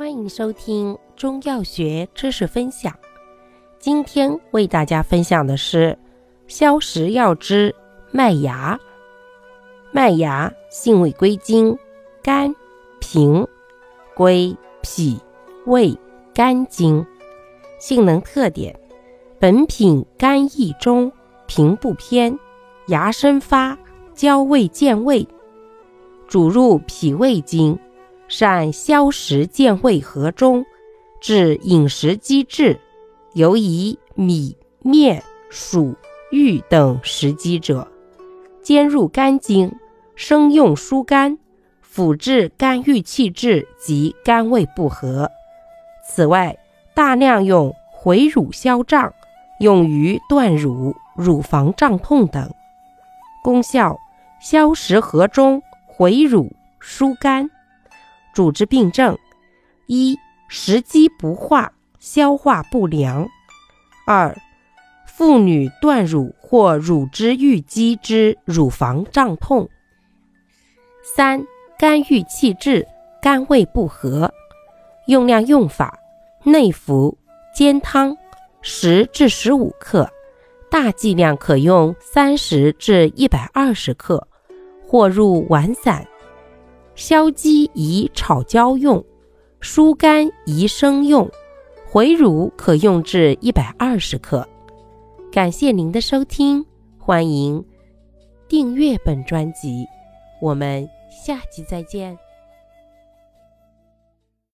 欢迎收听中药学知识分享。今天为大家分享的是消食药之麦芽。麦芽性味归经：肝、脾，归脾、胃、肝经。性能特点：本品甘益中，平不偏，芽生发，焦味健胃，主入脾胃经。善消食健胃和中，治饮食积滞，尤以米、面、薯、玉等食积者，兼入肝经，生用疏肝，辅治肝郁气滞及肝胃不和。此外，大量用回乳消胀，用于断乳、乳房胀痛等。功效：消食和中，回乳，疏肝。主治病症：一、食积不化，消化不良；二、妇女断乳或乳汁淤积之乳房胀痛；三、肝郁气滞，肝胃不和。用量用法：内服，煎汤，十至十五克，大剂量可用三十至一百二十克，或入丸散。消积宜炒焦用，疏肝宜生用，回乳可用至一百二十克。感谢您的收听，欢迎订阅本专辑，我们下集再见。